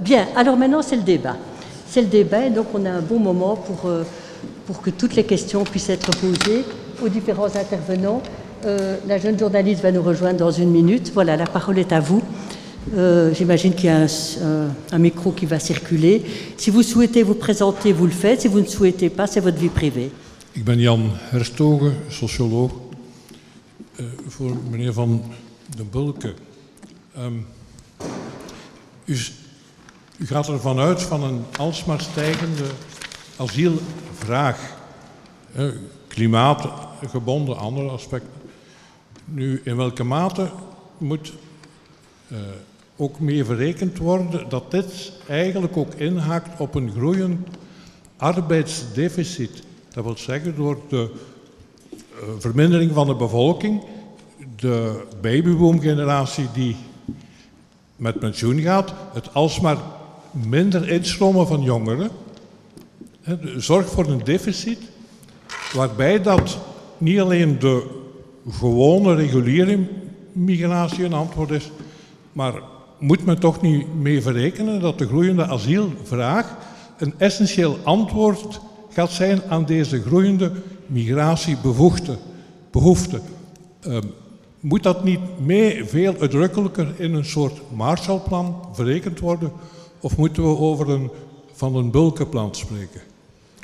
Bien, alors maintenant c'est le débat. C'est le débat, et donc on a un bon moment pour, euh, pour que toutes les questions puissent être posées aux différents intervenants. Euh, la jeune journaliste va nous rejoindre dans une minute. Voilà, la parole est à vous. Euh, J'imagine qu'il y a un, micro qui va circuler. Si vous souhaitez vous présenter, vous le faites. Si vous ne souhaitez pas, c'est votre vie privée. Ik ben Jan Herstogen, socioloog. Eh, voor Van den Bulke. Ehm, u gaat ervan uit van een alsmaar stijgende asielvraag. Klimaatgebonden, andere aspecten. Nu, in welke mate moet eh, ook mee verrekend worden dat dit eigenlijk ook inhaakt op een groeiend arbeidsdeficit. Dat wil zeggen door de eh, vermindering van de bevolking, de babyboomgeneratie die met pensioen gaat, het alsmaar minder instromen van jongeren, zorgt voor een deficit waarbij dat niet alleen de gewone reguliere migratie een antwoord is, maar moet men toch niet mee verrekenen dat de groeiende asielvraag een essentieel antwoord gaat zijn aan deze groeiende migratiebehoefte. Behoefte. Ehm, moet dat niet mee veel uitdrukkelijker in een soort Marshallplan verrekend worden? Of moeten we over een van een bulkenplan spreken?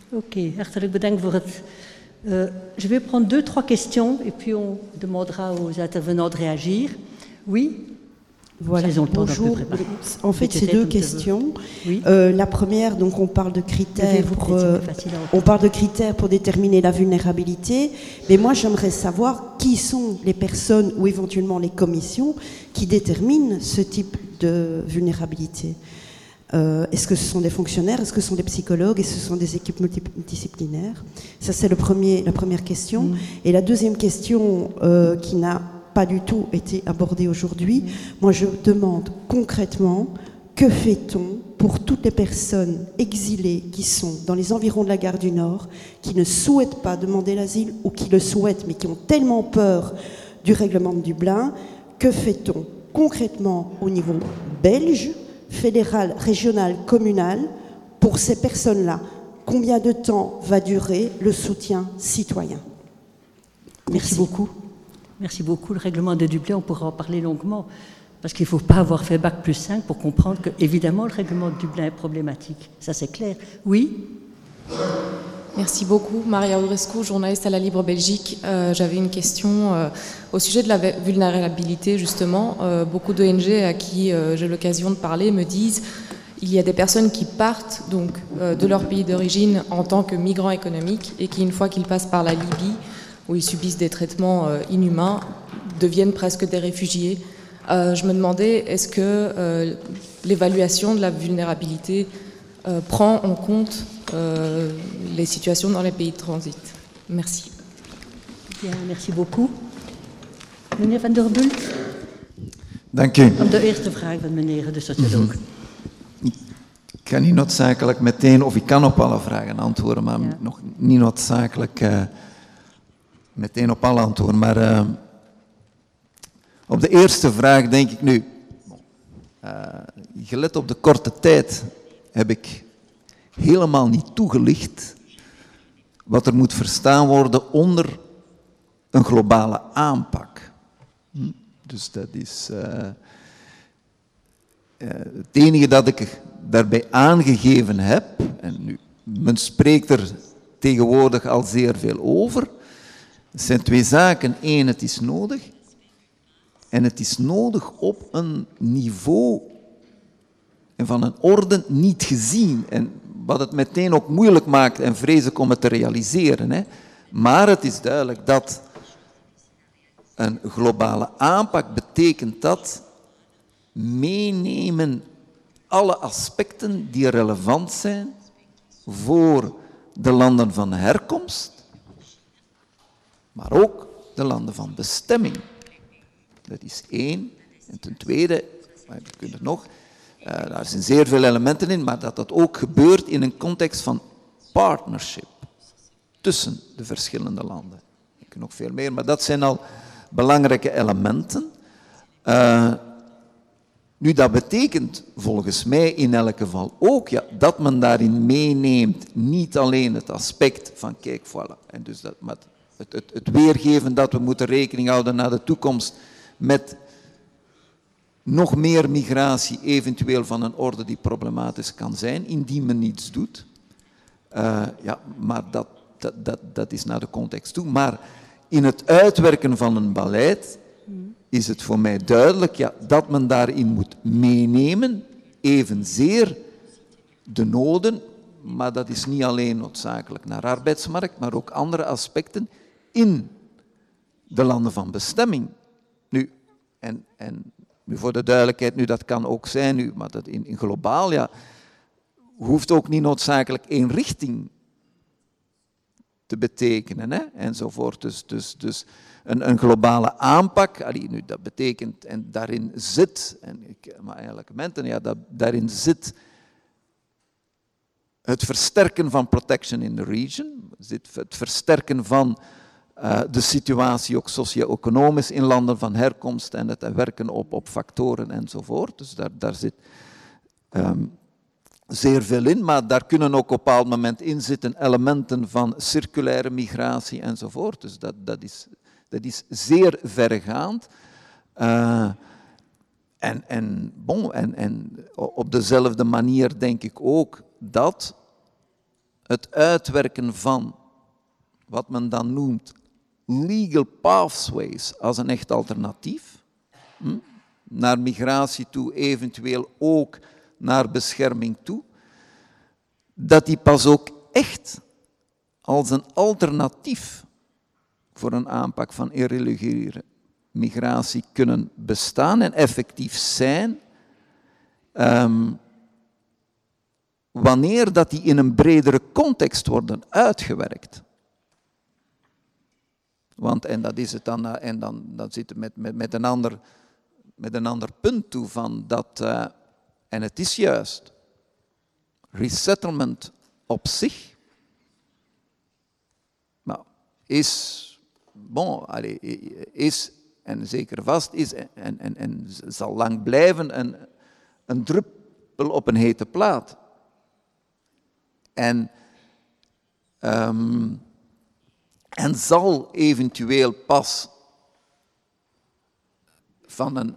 Ok, hartelijk bedankt voor het. Euh, je vais prendre deux, trois questions et puis on demandera aux intervenants de réagir. Oui? Voilà, Ils ont le temps bonjour. En fait, c'est deux questions. Oui. Euh, la première, donc on parle de critères pour, euh, on parle de critères pour déterminer la vulnérabilité, mais moi j'aimerais savoir qui sont les personnes ou éventuellement les commissions qui déterminent ce type de vulnérabilité. Euh, est-ce que ce sont des fonctionnaires, est-ce que ce sont des psychologues, est-ce que ce sont des équipes multidisciplinaires? Ça c'est la première question. Mm. Et la deuxième question euh, qui n'a pas du tout été abordée aujourd'hui, moi je demande concrètement que fait-on pour toutes les personnes exilées qui sont dans les environs de la gare du Nord, qui ne souhaitent pas demander l'asile ou qui le souhaitent mais qui ont tellement peur du règlement de Dublin Que fait-on concrètement au niveau belge, fédéral, régional, communal pour ces personnes-là Combien de temps va durer le soutien citoyen? Merci beaucoup. Merci beaucoup. Le règlement de Dublin, on pourra en parler longuement. Parce qu'il ne faut pas avoir fait Bac plus 5 pour comprendre que, évidemment, le règlement de Dublin est problématique. Ça, c'est clair. Oui? Merci beaucoup. Maria Audrescu, journaliste à la Libre Belgique. Euh, J'avais une question euh, au sujet de la vulnérabilité, justement. Euh, beaucoup d'ONG à qui j'ai l'occasion de parler me disent il y a des personnes qui partent donc de leur pays d'origine en tant que migrants économiques et qui, une fois qu'ils passent par la Libye, où ils subissent des traitements inhumains, deviennent presque des réfugiés. Je me demandais, est-ce que l'évaluation de la vulnérabilité euh, prend en compte euh, les situations dans les pays de transit Merci. Bien, merci beaucoup. Meneer Van der Bult, Dank u. op de eerste vraag van meneer de socioloog. Ik kan niet noodzakelijk meteen, of ik kan op alle vragen antwoorden, maar Ja. nog niet noodzakelijk eh, meteen op alle antwoorden. Maar eh, op de eerste vraag denk ik nu, eh, gelet op de korte tijd heb ik helemaal niet toegelicht wat er moet verstaan worden onder een globale aanpak. Hm? Dus dat is... eh, eh, het enige dat ik daarbij aangegeven heb, en nu, men spreekt er tegenwoordig al zeer veel over, het zijn twee zaken. Eén, het is nodig. En het is nodig op een niveau en van een orde niet gezien. En wat het meteen ook moeilijk maakt en vrees ik om het te realiseren. Hè. Maar het is duidelijk dat een globale aanpak betekent dat meenemen alle aspecten die relevant zijn voor de landen van herkomst, maar ook de landen van bestemming. Dat is één. En ten tweede, maar je kunt het nog, eh, daar zijn zeer veel elementen in, maar dat dat ook gebeurt in een context van partnership tussen de verschillende landen. Ik nog veel meer, maar dat zijn al belangrijke elementen. Eh, Nu, dat betekent volgens mij in elk geval ook ja, dat men daarin meeneemt niet alleen het aspect van kijk, voilà, en dus dat, het, het, het weergeven dat we moeten rekening houden naar de toekomst met nog meer migratie, eventueel van een orde die problematisch kan zijn, indien men niets doet. Uh, ja, maar dat, dat, dat, dat is naar de context toe. Maar in het uitwerken van een beleid is het voor mij duidelijk ja, dat men daarin moet meenemen, evenzeer de noden, maar dat is niet alleen noodzakelijk naar arbeidsmarkt, maar ook andere aspecten in de landen van bestemming. Nu, en, en voor de duidelijkheid, nu dat kan ook zijn, nu, maar dat in, in globaal, ja, hoeft ook niet noodzakelijk één richting te betekenen, hè, enzovoort. Dus, dus, dus een, een globale aanpak, allee, nu, dat betekent, en daarin zit, en ik, maar eigenlijk menten, ja, dat, daarin zit het versterken van protection in the region, het versterken van uh, de situatie ook socio-economisch in landen van herkomst en het werken op, op factoren enzovoort. Dus daar, daar zit um, zeer veel in, maar daar kunnen ook op een bepaald moment in zitten elementen van circulaire migratie enzovoort. Dus dat, dat, is, dat is zeer verregaand. Uh, en, en, en op dezelfde manier denk ik ook dat het uitwerken van wat men dan noemt legal pathways als een echt alternatief hm, naar migratie toe, eventueel ook naar bescherming toe, dat die pas ook echt als een alternatief voor een aanpak van irreguliere migratie kunnen bestaan en effectief zijn, um, wanneer dat die in een bredere context worden uitgewerkt. Want, en dat is het dan, eh, en dan, dan zit het met, met, met, een ander, met een ander punt toe van dat, uh, en het is juist, resettlement op zich nou, is, bon, allez, is en zeker vast is en, en, en zal lang blijven een, een druppel op een hete plaat. En um, en zal eventueel pas van een,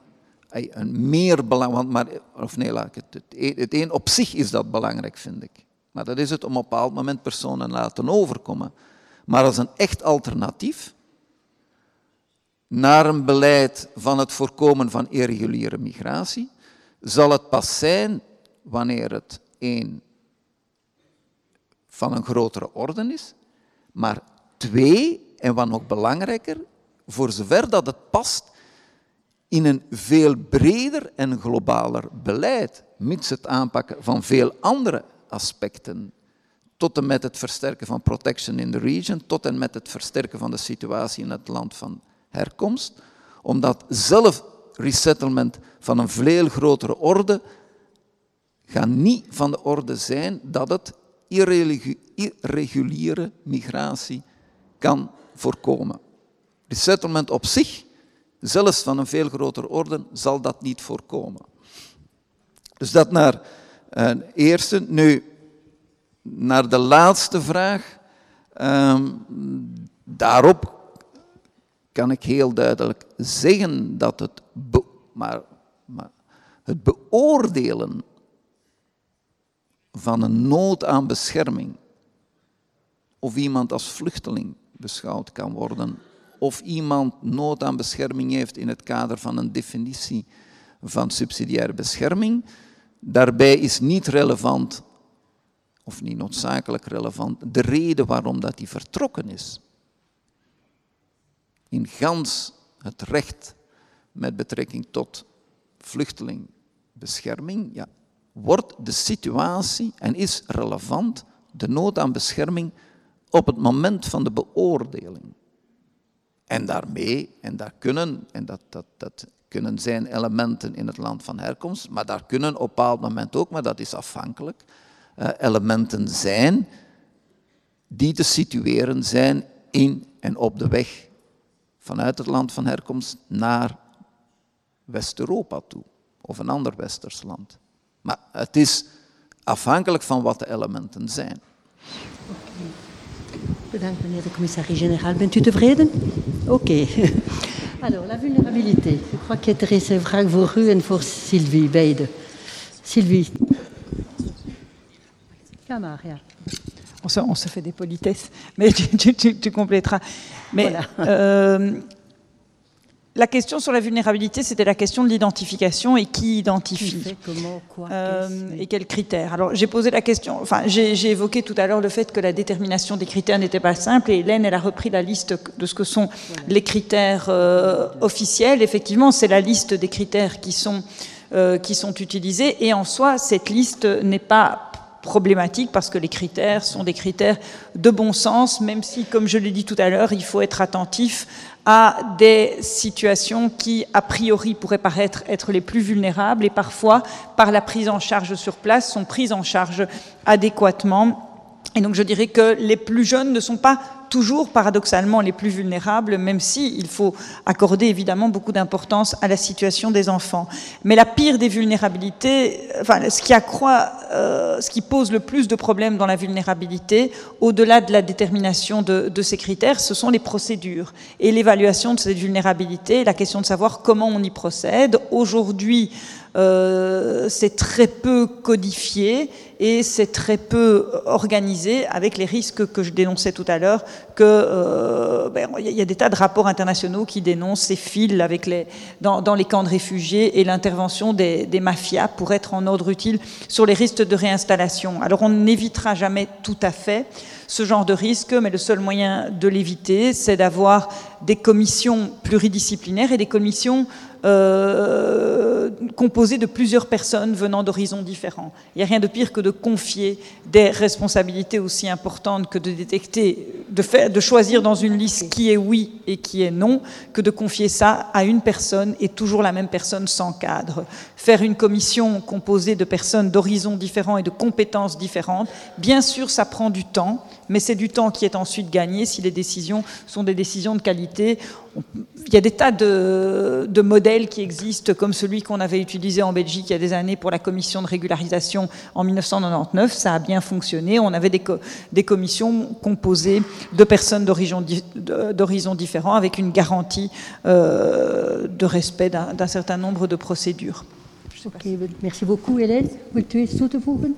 een meer belang, want maar, of nee, laat ik het, het, een op zich is dat belangrijk, vind ik. Maar dat is het om op een bepaald moment personen laten overkomen. Maar als een echt alternatief naar een beleid van het voorkomen van irreguliere migratie, zal het pas zijn wanneer het een van een grotere orde is, maar Twee, en wat nog belangrijker, voor zover dat het past in een veel breder en globaler beleid, mits het aanpakken van veel andere aspecten, tot en met het versterken van protection in the region, tot en met het versterken van de situatie in het land van herkomst, omdat zelf resettlement van een veel grotere orde gaat niet van de orde zijn dat het irreguliere migratie kan voorkomen. Resettlement op zich, zelfs van een veel grotere orde, zal dat niet voorkomen. Dus dat naar een uh, eerste. Nu, naar de laatste vraag. Um, daarop kan ik heel duidelijk zeggen dat het, maar, maar het beoordelen van een nood aan bescherming of iemand als vluchteling beschouwd kan worden. Of iemand nood aan bescherming heeft in het kader van een definitie van subsidiaire bescherming. Daarbij is niet relevant, of niet noodzakelijk relevant, de reden waarom dat die vertrokken is. In gans het recht met betrekking tot vluchtelingbescherming, ja, wordt de situatie en is relevant de nood aan bescherming op het moment van de beoordeling. En daarmee, en daar kunnen, en dat, dat, dat kunnen zijn elementen in het land van herkomst, maar daar kunnen op een bepaald moment ook, maar dat is afhankelijk, uh, elementen zijn die te situeren zijn in en op de weg vanuit het land van herkomst naar West-Europa toe. of een ander westers land. Maar het is afhankelijk van wat de elementen zijn. Bedankt meneer de commissaris-generaal. Bent u tevreden? Oké. Alors, la vulnérabilité. Je crois qu'il y a une vraag voor u en voor Sylvie, beide. Sylvie. Ja, maar, ja. On se, on se, fait des politesses, mais tu, tu, tu, tu compléteras. Mais Voilà. euh, la question sur la vulnérabilité, c'était la question de l'identification et qui Qui identifie. fait, comment, quoi, Euh, et quels critères Alors j'ai posé la question, enfin j'ai j'ai évoqué tout à l'heure le fait que la détermination des critères n'était pas simple et Hélène elle a repris la liste de ce que sont les critères euh, officiels. Effectivement c'est la liste des critères qui sont, euh, qui sont utilisés et en soi cette liste n'est pas problématique parce que les critères sont des critères de bon sens, même si, comme je l'ai dit tout à l'heure, il faut être attentif à des situations qui, a priori, pourraient paraître être les plus vulnérables et parfois, par la prise en charge sur place, sont prises en charge adéquatement. Et donc je dirais que les plus jeunes ne sont pas toujours paradoxalement les plus vulnérables, même si il faut accorder évidemment beaucoup d'importance à la situation des enfants. Mais la pire des vulnérabilités, enfin ce qui accroît, euh, ce qui pose le plus de problèmes dans la vulnérabilité, au-delà de la détermination de, ces critères, ce sont les procédures et l'évaluation de cette vulnérabilité, la question de savoir comment on y procède. Aujourd'hui, euh, c'est très peu codifié et c'est très peu organisé avec les risques que je dénonçais tout à l'heure que euh, ben, y a des tas de rapports internationaux qui dénoncent ces fils avec les, dans, dans les camps de réfugiés et l'intervention des, des mafias pour être en ordre utile sur les risques de réinstallation. Alors on n'évitera jamais tout à fait ce genre de risque, mais le seul moyen de l'éviter, c'est d'avoir des commissions pluridisciplinaires et des commissions euh, composées de plusieurs personnes venant d'horizons différents. Il n'y a rien de pire que de confier des responsabilités aussi importantes que de détecter, de, faire, de choisir dans une liste qui est oui et qui est non, que de confier ça à une personne et toujours la même personne sans cadre. Faire une commission composée de personnes d'horizons différents et de compétences différentes, bien sûr, ça prend du temps, mais c'est du temps qui est ensuite gagné si les décisions sont des décisions de qualité. Il y a des tas de, modèles qui existent, comme celui qu'on avait utilisé en Belgique il y a des années pour la commission de régularisation en 1999. Ça a bien fonctionné. On avait des, co des commissions composées de personnes d'horizons différents avec une garantie euh, de respect d'un certain nombre de procédures. Oké, merci beaucoup Hélène. Wilt u iets toe te voegen?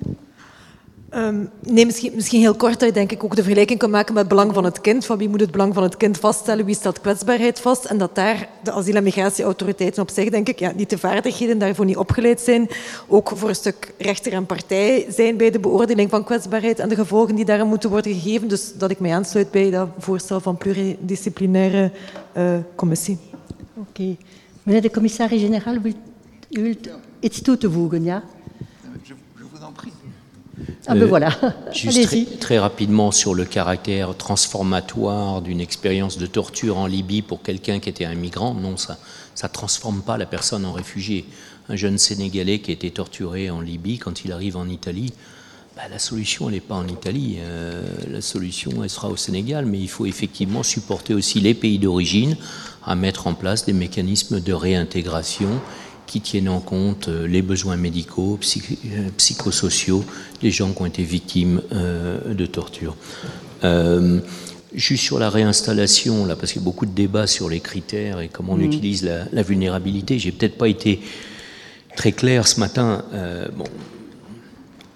Um, nee, misschien, heel kort dat je denk ik ook de vergelijking kan maken met het belang van het kind. Van wie moet het belang van het kind vaststellen, wie stelt kwetsbaarheid vast. En dat daar de asiel- en migratieautoriteiten op zich, denk ik, ja, niet de vaardigheden daarvoor niet opgeleid zijn. Ook voor een stuk rechter en partij zijn bij de beoordeling van kwetsbaarheid en de gevolgen die daaraan moeten worden gegeven. Dus dat ik mij aansluit bij dat voorstel van pluridisciplinaire uh, commissie. Oké. Meneer de commissaris-generaal, u wilt iets toe te voegen, ja? Ah ben euh, voilà. Juste très, très, rapidement sur le caractère transformatoire d'une expérience de torture en Libye pour quelqu'un qui était un migrant. Non, ça ne transforme pas la personne en réfugié. Un jeune Sénégalais qui a été torturé en Libye, quand il arrive en Italie, bah, la solution, elle n'est pas en Italie. Euh, la solution, elle sera au Sénégal. Mais il faut effectivement supporter aussi les pays d'origine à mettre en place des mécanismes de réintégration qui tiennent en compte les besoins médicaux, psych psychosociaux des gens qui ont été victimes euh, de torture. Euh, juste sur la réinstallation, là, parce qu'il y a beaucoup de débats sur les critères et comment on mmh. utilise la, la vulnérabilité, j'ai peut-être pas été très clair ce matin. Euh, bon,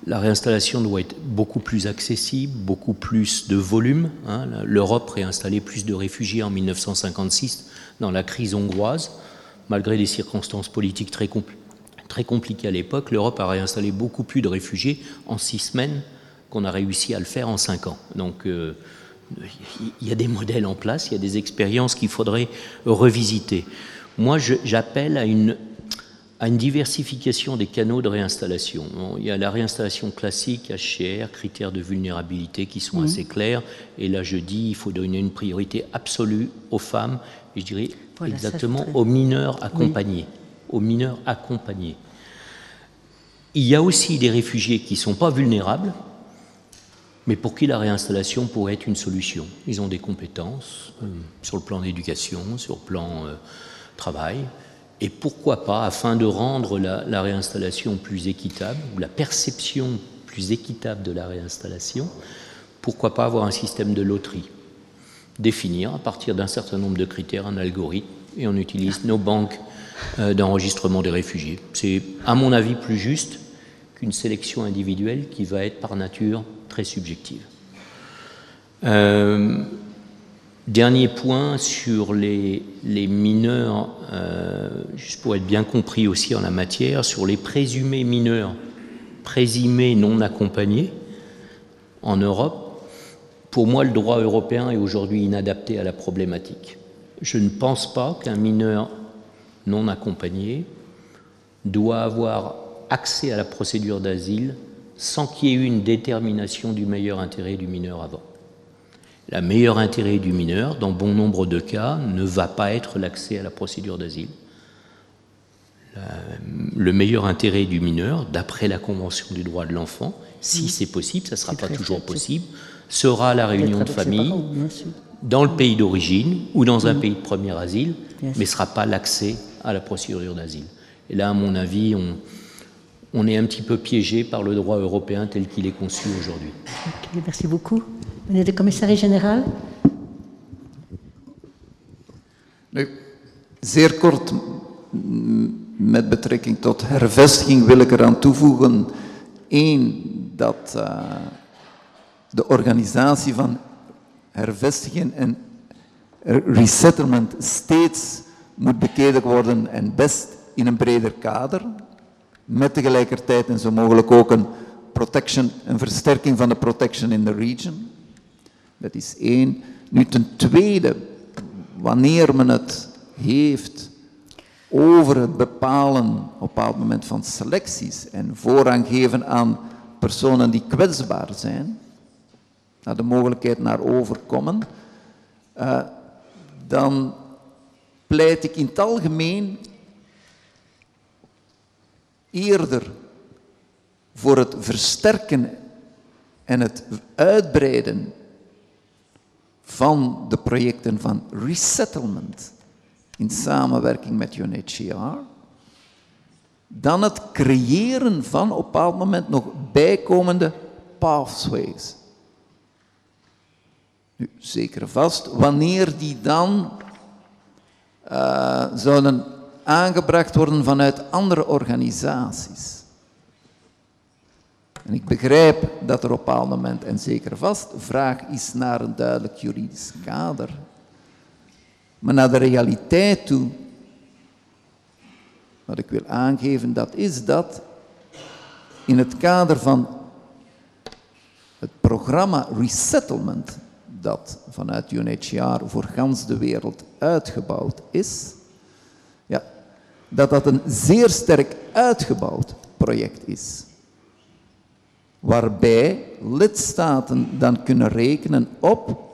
la réinstallation doit être beaucoup plus accessible, beaucoup plus de volume. Hein. L'Europe réinstallait plus de réfugiés en 1956 dans la crise hongroise malgré des circonstances politiques très, compl très compliquées à l'époque, l'Europe a réinstallé beaucoup plus de réfugiés en six semaines qu'on a réussi à le faire en cinq ans. Donc euh, il y a des modèles en place, il y a des expériences qu'il faudrait revisiter. Moi, j'appelle à une, à une diversification des canaux de réinstallation. Il y a la réinstallation classique, HCR, critères de vulnérabilité qui sont mmh. assez clairs. Et là, je dis, il faut donner une priorité absolue aux femmes, et je dirais voilà, exactement aux mineurs accompagnés. Oui. Aux mineurs accompagnés. Il y a aussi des réfugiés qui ne sont pas vulnérables, mais pour qui la réinstallation pourrait être une solution. Ils ont des compétences euh, sur le plan d'éducation, sur le plan euh, travail, Et pourquoi pas, afin de rendre la, réinstallation plus équitable, ou la perception plus équitable de la réinstallation, pourquoi pas avoir un système de loterie Définir à partir d'un certain nombre de critères un algorithme, et on utilise nos banques euh, d'enregistrement des réfugiés. C'est, à mon avis, plus juste qu'une sélection individuelle qui va être par nature très subjective. Euh, Dernier point sur les, mineurs, euh, juste pour être bien compris aussi en la matière, sur les présumés mineurs, présumés non accompagnés en Europe. Pour moi, le droit européen est aujourd'hui inadapté à la problématique. Je ne pense pas qu'un mineur non accompagné doit avoir accès à la procédure d'asile sans qu'il y ait eu une détermination du meilleur intérêt du mineur avant. La meilleur intérêt du mineur, dans bon nombre de cas, ne va pas être l'accès à la procédure d'asile. Le meilleur intérêt du mineur, d'après la Convention du droit de l'enfant, si c'est possible, ça ne sera pas toujours possible, sera la réunion de famille dans le pays d'origine ou dans un pays de premier asile, mais ne sera pas l'accès à la procédure d'asile. Et là, à mon avis, on, on est un petit peu piégé par le droit européen tel qu'il est conçu aujourd'hui. merci beaucoup. Meneer de commissaris-generaal. Zeer kort, met betrekking tot hervestiging wil ik eraan toevoegen. één, dat uh, de organisatie van hervestiging en resettlement steeds moet bekeken worden en best in een breder kader met tegelijkertijd en zo mogelijk ook een protection, versterking van de protection in the region. Dat is één. Nu ten tweede, wanneer men het heeft over het bepalen op een bepaald moment van selecties en voorrang geven aan personen die kwetsbaar zijn, naar de mogelijkheid naar overkomen, uh, dan pleit ik in het algemeen eerder voor het versterken en het uitbreiden van de projecten van resettlement in samenwerking met UNHCR, dan het creëren van op een bepaald moment nog bijkomende pathways. Nu, zeker vast, wanneer die dan uh, zouden aangebracht worden vanuit andere organisaties. En ik begrijp dat er op een bepaald moment, en zeker vast, vraag is naar een duidelijk juridisch kader. Maar naar de realiteit toe, wat ik wil aangeven, dat is dat in het kader van het programma Resettlement, dat vanuit UNHCR voor gans de wereld uitgebouwd is, dat dat een zeer sterk uitgebouwd project is. Waarbij lidstaten dan kunnen rekenen op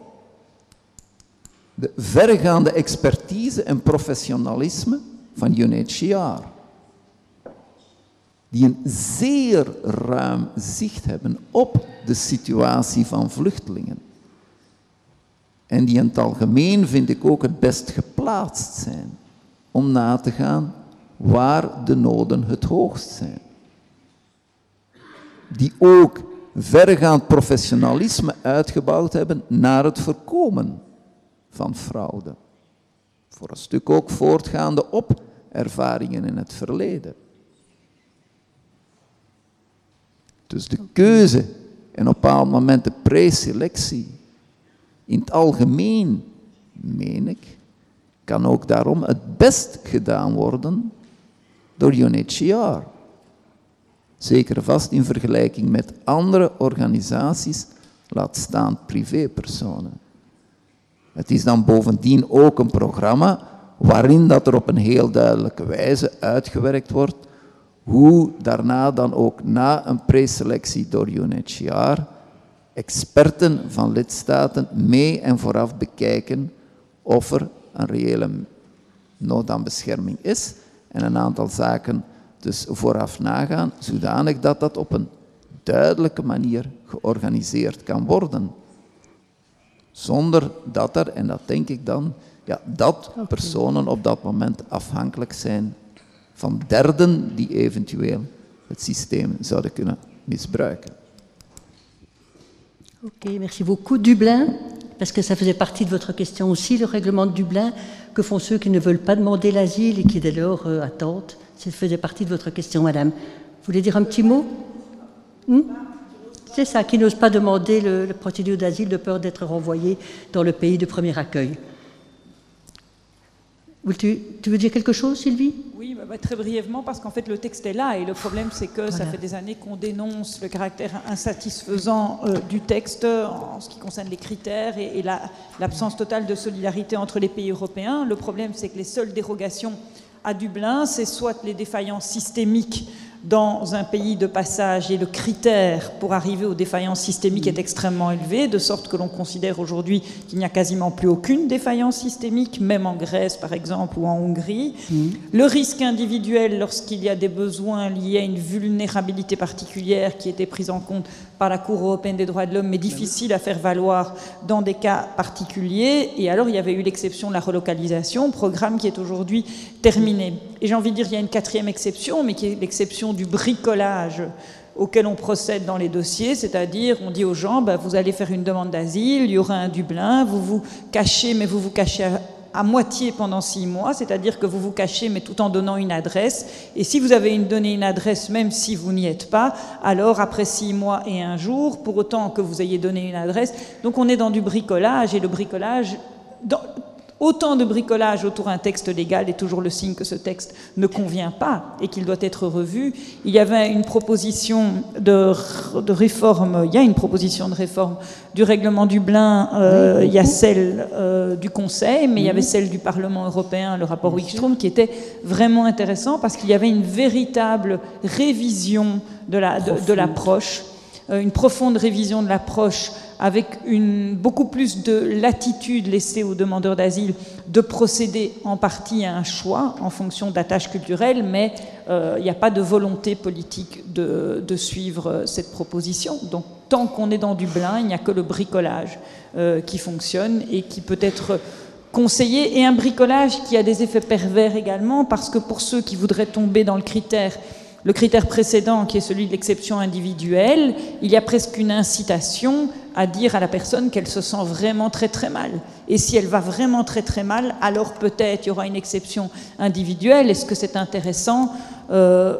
de vergaande expertise en professionalisme van UNHCR. Die een zeer ruim zicht hebben op de situatie van vluchtelingen. En die in het algemeen, vind ik, ook het best geplaatst zijn om na te gaan waar de noden het hoogst zijn. Die ook vergaand professionalisme uitgebouwd hebben naar het voorkomen van fraude. Voor een stuk ook voortgaande op ervaringen in het verleden. Dus de keuze en op een bepaald moment de preselectie, in het algemeen, meen ik, kan ook daarom het best gedaan worden door UNHCR. Zeker vast in vergelijking met andere organisaties, laat staan privépersonen. Het is dan bovendien ook een programma waarin dat er op een heel duidelijke wijze uitgewerkt wordt hoe daarna dan ook na een preselectie door UNHCR experten van lidstaten mee en vooraf bekijken of er een reële nood aan bescherming is en een aantal zaken dus vooraf nagaan, zodanig dat dat op een duidelijke manier georganiseerd kan worden. Zonder dat er, en dat denk ik dan, ja, dat personen op dat moment afhankelijk zijn van derden die eventueel het systeem zouden kunnen misbruiken. Ok, merci beaucoup. Dublin, parce que ça faisait partie de votre question aussi, le règlement de Dublin, que font ceux qui ne veulent pas demander l'asile et qui dès lors euh, attendent Ça faisait partie de votre question, madame. Vous voulez dire un petit mot hmm C'est ça, qui n'osent pas demander le, le procédure d'asile de peur d'être renvoyés dans le pays de premier accueil. Tu, tu, veux dire quelque chose, Sylvie? Oui, bah, bah, très brièvement, parce qu'en fait, le texte est là, et le problème, c'est que voilà. ça fait des années qu'on dénonce le caractère insatisfaisant euh, du texte en ce qui concerne les critères et, et l'absence la, totale de solidarité entre les pays européens. Le problème, c'est que les seules dérogations à Dublin, c'est soit les défaillances systémiques dans un pays de passage et le critère pour arriver aux défaillances systémiques est extrêmement élevé, de sorte que l'on considère aujourd'hui qu'il n'y a quasiment plus aucune défaillance systémique, même en Grèce par exemple ou en Hongrie. Mmh. Le risque individuel lorsqu'il y a des besoins liés à une vulnérabilité particulière qui était prise en compte par la Cour européenne des droits de l'homme, mais difficile à faire valoir dans des cas particuliers. Et alors il y avait eu l'exception de la relocalisation, programme qui est aujourd'hui terminé. Et j'ai envie de dire, il y a une quatrième exception, mais qui est l'exception du bricolage auquel on procède dans les dossiers, c'est-à-dire on dit aux gens, bah, vous allez faire une demande d'asile, il y aura un Dublin, vous vous cachez, mais vous vous cachez à, moitié pendant six mois, c'est-à-dire que vous vous cachez, mais tout en donnant une adresse. Et si vous avez donné une adresse, même si vous n'y êtes pas, alors après six mois et un jour, pour autant que vous ayez donné une adresse, donc on est dans du bricolage, et le bricolage... Autant de bricolage autour d'un texte légal est toujours le signe que ce texte ne convient pas et qu'il doit être revu. Il y avait une proposition de, de, réforme, il y a une proposition de réforme du règlement Dublin, euh, oui, il y a celle euh, du Conseil, mais oui. il y avait celle du Parlement européen, le rapport Wickstrom, qui était vraiment intéressant parce qu'il y avait une véritable révision de l'approche, la, de, de euh, une profonde révision de l'approche avec beaucoup plus de latitude laissée aux demandeurs d'asile de procéder en partie à un choix en fonction d'attaches culturelles, mais euh, il n'y a pas de volonté politique de, suivre cette proposition. Donc tant qu'on est dans Dublin, il n'y a que le bricolage euh, qui fonctionne et qui peut être conseillé, et un bricolage qui a des effets pervers également, parce que pour ceux qui voudraient tomber dans le critère le critère précédent, qui est celui de l'exception individuelle, il y a presque une incitation à dire à la personne qu'elle se sent vraiment très très mal. Et si elle va vraiment très très mal, alors peut-être il y aura une exception individuelle. Est-ce que c'est intéressant, euh,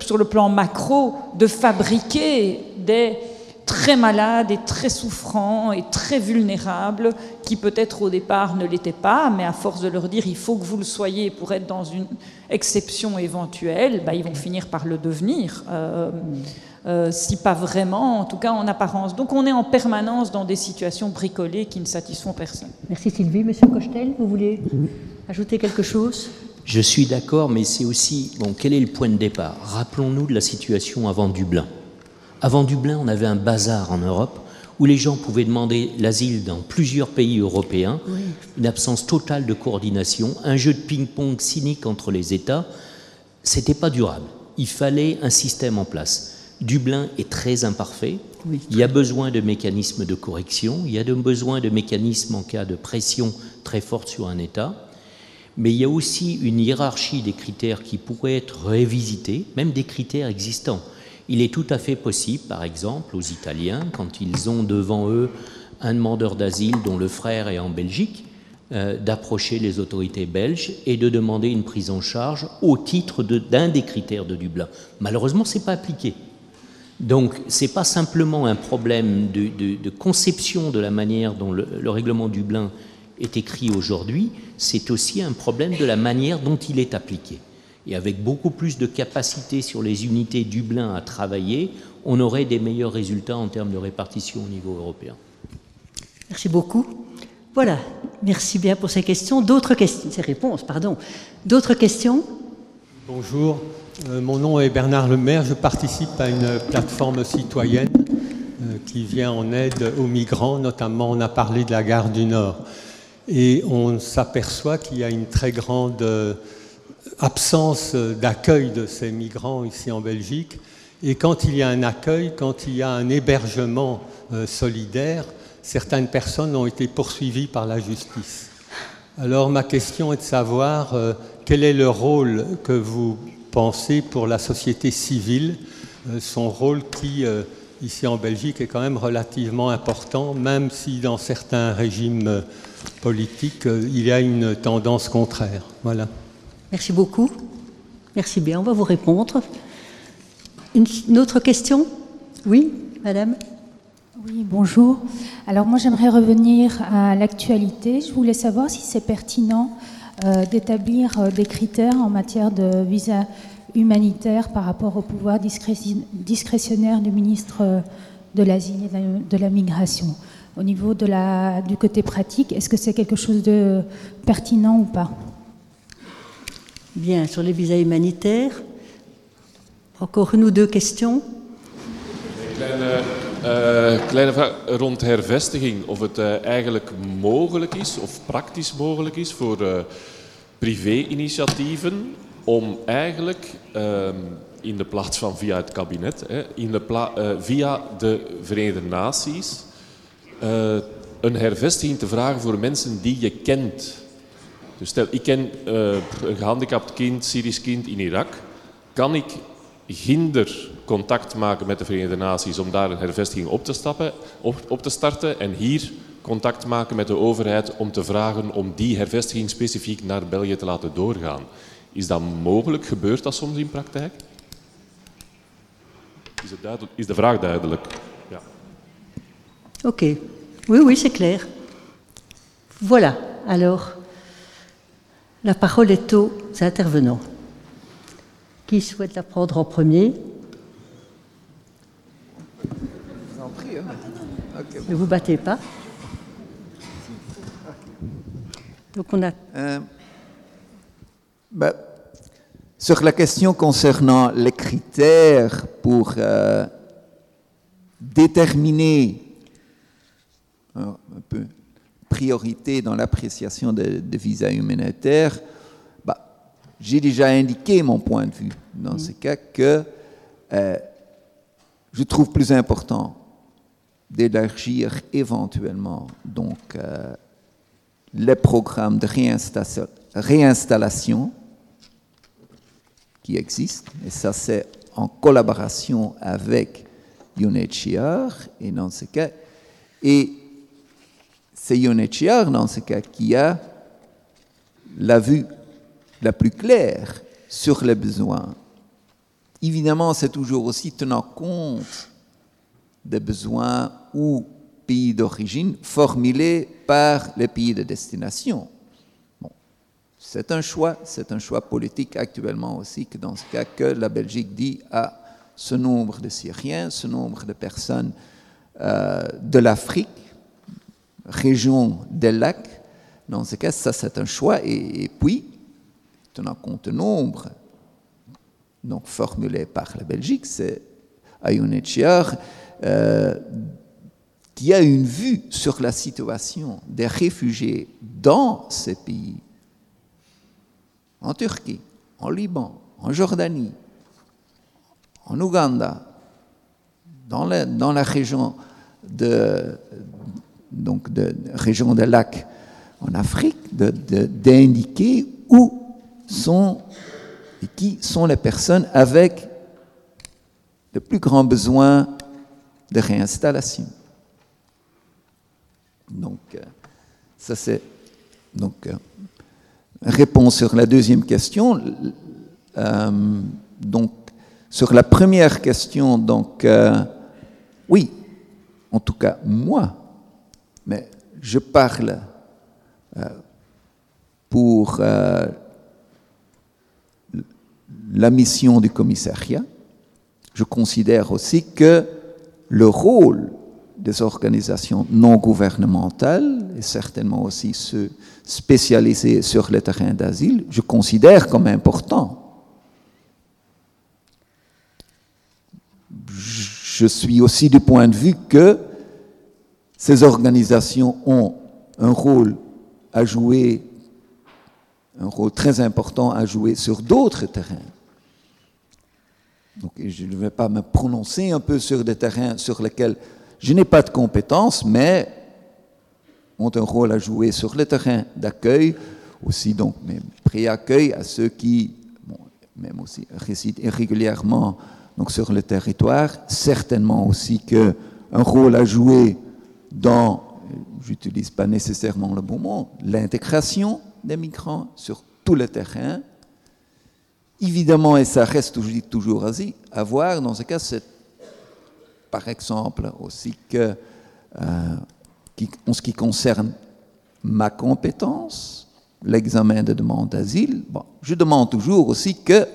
sur le plan macro, de fabriquer des très malades et très souffrants et très vulnérables qui peut-être au départ ne l'étaient pas, mais à force de leur dire il faut que vous le soyez pour être dans une exception éventuelle, bah, ils vont finir par le devenir. Euh, euh, si pas vraiment, en tout cas en apparence. Donc on est en permanence dans des situations bricolées qui ne satisfont personne. Merci Sylvie. Monsieur Cochetel, vous voulez ajouter quelque chose? Je suis d'accord, mais c'est aussi, bon, quel est le point de départ? Rappelons-nous de la situation avant Dublin. Avant Dublin, on avait un bazar en Europe où les gens pouvaient demander l'asile dans plusieurs pays européens, oui. une absence totale de coordination, un jeu de ping-pong cynique entre les États. C'était pas durable. Il fallait un système en place. Dublin est très imparfait. Oui. Il y a besoin de mécanismes de correction, il y a de besoin de mécanismes en cas de pression très forte sur un État. Mais il y a aussi une hiérarchie des critères qui pourraient être révisités, même des critères existants. Il est tout à fait possible, par exemple, aux Italiens, quand ils ont devant eux un demandeur d'asile dont le frère est en Belgique, euh, d'approcher les autorités belges et de demander une prise en charge au titre d'un de, des critères de Dublin. Malheureusement, ce n'est pas appliqué. Donc, ce n'est pas simplement un problème de, conception de la manière dont le règlement Dublin est écrit aujourd'hui, c'est aussi un problème de la manière dont il est appliqué et avec beaucoup plus de capacité sur les unités Dublin à travailler, on aurait des meilleurs résultats en termes de répartition au niveau européen. Merci beaucoup. Voilà, merci bien pour ces questions. D'autres questions, ces réponses, pardon. D'autres questions? Bonjour, euh, mon nom est Bernard Lemaire, je participe à une plateforme citoyenne euh, qui vient en aide aux migrants, notamment on a parlé de la gare du Nord. Et on s'aperçoit qu'il y a une très grande... Euh, absence d'accueil de ces migrants ici en Belgique. Et quand il y a un accueil, quand il y a un hébergement euh, solidaire, certaines personnes ont été poursuivies par la justice. Alors ma question est de savoir euh, quel est le rôle que vous pensez pour la société civile, euh, son rôle qui, ici en Belgique, est quand même relativement important, même si dans certains régimes politiques, il y a une tendance contraire. Voilà. Merci beaucoup. Merci bien, on va vous répondre. Une, autre question? Oui, madame? Oui, bonjour. Alors moi j'aimerais revenir à l'actualité. Je voulais savoir si c'est pertinent euh, d'établir euh, des critères en matière de visa humanitaire par rapport au pouvoir discrétionnaire du ministre euh, de l'Asile et de la Migration. Au niveau du côté pratique, est-ce que c'est quelque chose de pertinent ou pas? Bien, sur les visas humanitaires, encore une ou deux questions. Kleine, uh, kleine vraag rond hervestiging. Of het uh, eigenlijk mogelijk is, of praktisch mogelijk is voor uh, privé-initiatieven om eigenlijk ehm, in de plaats van via het kabinet, hè, in de via de Verenigde Naties, een hervestiging te vragen voor mensen die je kent. Dus stel, ik ken een gehandicapt kind, Syrisch kind in Irak. Kan ik ginder contact maken met de Verenigde Naties om daar een hervestiging op te, stappen, op, te starten en hier contact maken met de overheid om te vragen om die hervestiging specifiek naar België te laten doorgaan. Is dat mogelijk? Gebeurt dat soms in praktijk? Is, het is de vraag duidelijk? Ja. Oké. Oui, oui, c'est clair. Voilà. Alors, la parole est aux intervenants. Qui souhaite la prendre en premier? Vous en prie, hein. Ne vous battez pas. Donc on a. Euh, bah, sur la question concernant les critères pour euh, déterminer un peu priorité dans l'appréciation de, de visas humanitaires, j'ai déjà indiqué mon point de vue dans ce cas que euh, je trouve plus important d'élargir éventuellement donc euh, les programmes de réinstallation qui existent, et ça c'est en collaboration avec UNHCR, et dans ce cas, et c'est UNHCR dans ce cas qui a la vue la plus claire sur les besoins. Évidemment, c'est toujours aussi tenant compte des besoins ou pays d'origine formulés par les pays de destination. C'est un choix, c'est un choix politique actuellement aussi que dans ce cas que la Belgique dit à ce nombre de Syriens, ce nombre de personnes euh, de l'Afrique, région des lacs, dans ce cas, ça c'est un choix. et puis, tenant compte nombre donc formulé par la Belgique, c'est à euh, qui a une vue sur la situation des réfugiés dans ces pays, en Turquie, en Liban, en Jordanie, en Ouganda, dans la région de donc de région des lacs en Afrique, d'indiquer où sont et qui sont les personnes avec le plus grand besoin de réinstallation. Donc, euh, ça c'est donc euh, réponse sur la deuxième question. Euh, donc, sur la première question, donc oui, en tout cas moi, mais je parle pour la mission du commissariat. Je considère aussi que le rôle des organisations non gouvernementales, et certainement aussi ceux spécialisés sur le terrain d'asile, je considère comme important. Je suis aussi du point de vue que ces organisations ont un rôle à jouer, un rôle très important à jouer sur d'autres terrains. Donc, je ne vais pas me prononcer un peu sur des terrains sur lesquels je n'ai pas de compétences, mais ont un rôle à jouer sur le terrain d'accueil, aussi donc pré-accueil à ceux qui, même aussi résident irrégulièrement donc sur le territoire, certainement aussi que un rôle à jouer dans, j'utilise pas nécessairement le bon mot, l'intégration des migrants sur tout le terrain. Évidemment, et ça reste toujours, ainsi, à voir dans ce cas, c'est par exemple aussi que, euh, en ce qui concerne ma compétence, l'examen de demande d'asile, bon, je demande toujours aussi que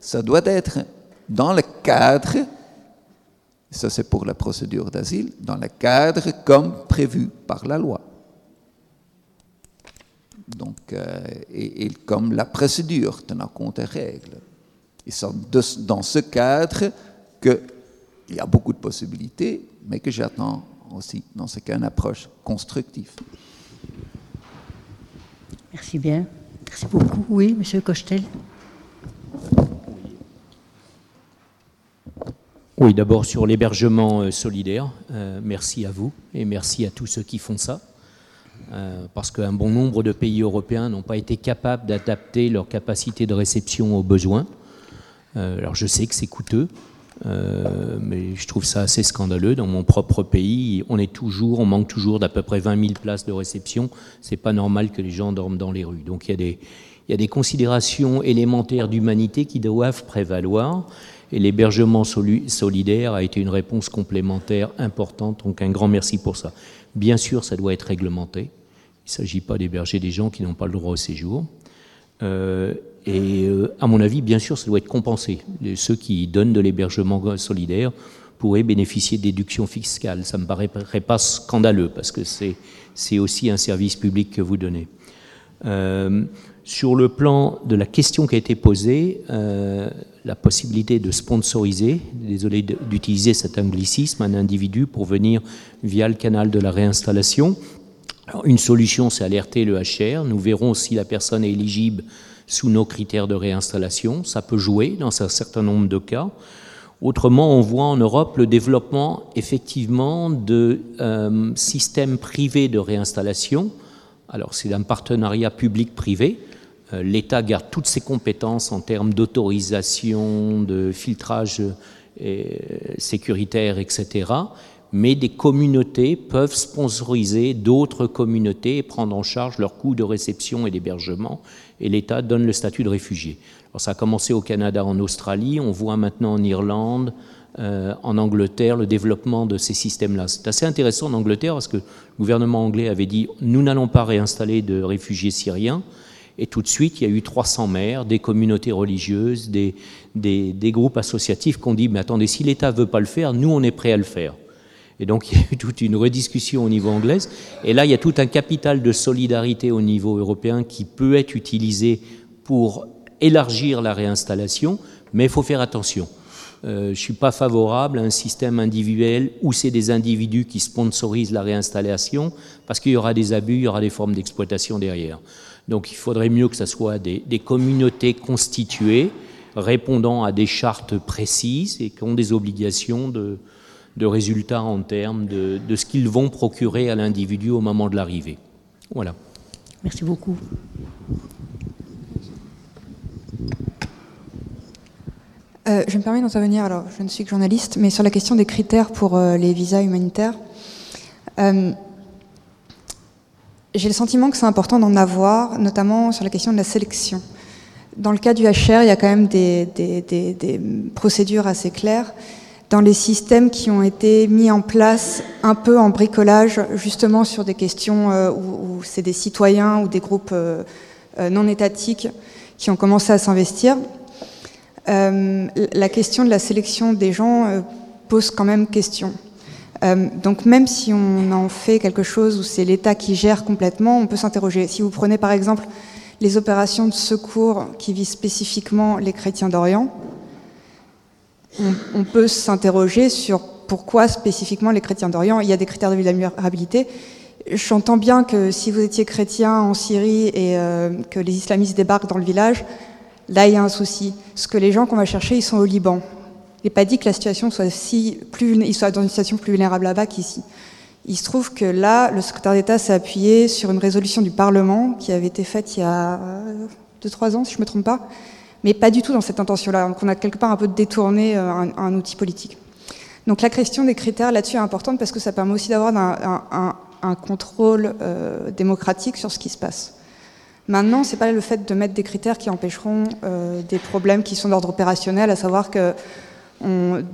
ça doit être dans le cadre, ça c'est pour la procédure d'asile, dans le cadre comme prévu par la loi. Donc, euh, et, comme la procédure tenant compte des règles. Et c'est dans ce cadre qu'il y a beaucoup de possibilités, mais que j'attends aussi, dans ce cas, une approche constructive. Merci bien. Merci beaucoup. Oui, Monsieur Cochetel. Oui, d'abord sur l'hébergement euh, solidaire, euh, merci à vous et merci à tous ceux qui font ça, euh, parce qu'un bon nombre de pays européens n'ont pas été capables d'adapter leur capacité de réception aux besoins. alors je sais que c'est coûteux, mais je trouve ça assez scandaleux. Dans mon propre pays, on est toujours, on manque toujours d'à peu près 20 000 places de réception. C'est pas normal que les gens dorment dans les rues. Donc il y a des, il y a des considérations élémentaires d'humanité qui doivent prévaloir. Et l'hébergement solidaire a été une réponse complémentaire importante, donc un grand merci pour ça. Bien sûr, ça doit être réglementé. Il ne s'agit pas d'héberger des gens qui n'ont pas le droit au séjour. Euh, et euh, à mon avis, bien sûr, ça doit être compensé. ceux qui donnent de l'hébergement solidaire pourraient bénéficier de déductions fiscales. Ça ne me paraît pas scandaleux parce que c'est aussi un service public que vous donnez. Euh, sur le plan de la question qui a été posée, euh, la possibilité de sponsoriser, désolé d'utiliser cet anglicisme, un individu pour venir via le canal de la réinstallation. une solution, c'est alerter le HR. Nous verrons si la personne est éligible sous nos critères de réinstallation. Ça peut jouer dans un certain nombre de cas. Autrement, on voit en Europe le développement effectivement de euh, systèmes privés de réinstallation. Alors c'est un partenariat public-privé L'État garde toutes ses compétences en termes d'autorisation, de filtrage euh, sécuritaire, etc. Mais des communautés peuvent sponsoriser d'autres communautés et prendre en charge leurs coûts de réception et d'hébergement. Et l'État donne le statut de réfugié. Alors ça a commencé au Canada, en Australie. On voit maintenant en Irlande, euh, en Angleterre, le développement de ces systèmes-là. C'est assez intéressant en Angleterre parce que le gouvernement anglais avait dit nous n'allons pas réinstaller de réfugiés syriens. Et tout de suite, il y a eu 300 maires, des communautés religieuses, des, des, groupes associatifs qui ont dit, mais attendez, si l'État ne veut pas le faire, nous, on est prêt à le faire. Et donc, il y a eu toute une rediscussion au niveau anglais. Et là, il y a tout un capital de solidarité au niveau européen qui peut être utilisé pour élargir la réinstallation, mais il faut faire attention. Euh, je ne suis pas favorable à un système individuel où c'est des individus qui sponsorisent la réinstallation, parce qu'il y aura des abus, il y aura des formes d'exploitation derrière. Donc il faudrait mieux que ce soit des, communautés constituées, répondant à des chartes précises et qui ont des obligations de, résultats en termes de, ce qu'ils vont procurer à l'individu au moment de l'arrivée. Voilà. Merci beaucoup. Euh, je me permets d'intervenir, alors je ne suis que journaliste, mais sur la question des critères pour euh, les visas humanitaires. Euh, j'ai le sentiment que c'est important d'en avoir, notamment sur la question de la sélection. Dans le cas du HR, il y a quand même des, procédures assez claires. Dans les systèmes qui ont été mis en place un peu en bricolage, justement sur des questions où, c'est des citoyens ou des groupes non étatiques qui ont commencé à s'investir, la question de la sélection des gens pose quand même question. Euh, donc même si on en fait quelque chose où c'est l'État qui gère complètement, on peut s'interroger. Si vous prenez par exemple les opérations de secours qui visent spécifiquement les chrétiens d'Orient, on, peut s'interroger sur pourquoi spécifiquement les chrétiens d'Orient. Il y a des critères de vulnérabilité. J'entends bien que si vous étiez chrétien en Syrie et euh, que les islamistes débarquent dans le village, là il y a un souci. Ce que les gens qu'on va chercher, ils sont au Liban n'est pas dit que la situation soit si plus, il soit dans une situation plus vulnérable là-bas qu'ici. Il se trouve que là, le secrétaire d'État s'est appuyé sur une résolution du Parlement qui avait été faite il y a 2-3 ans, si je ne me trompe pas, mais pas du tout dans cette intention-là. Donc on a quelque part un peu détourné euh, un, outil politique. Donc la question des critères là-dessus est importante parce que ça permet aussi d'avoir un, contrôle euh, démocratique sur ce qui se passe. Maintenant, c'est pas le fait de mettre des critères qui empêcheront euh, des problèmes qui sont d'ordre opérationnel, à savoir que on,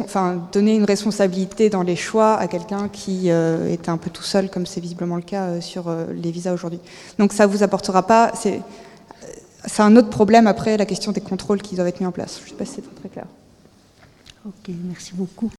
enfin, donner une responsabilité dans les choix à quelqu'un qui euh, est un peu tout seul, comme c'est visiblement le cas euh, sur euh, les visas aujourd'hui. Donc ça vous apportera pas. C'est un autre problème après la question des contrôles qui doivent être mis en place. Je ne sais pas si c'est très clair. Ok, merci beaucoup.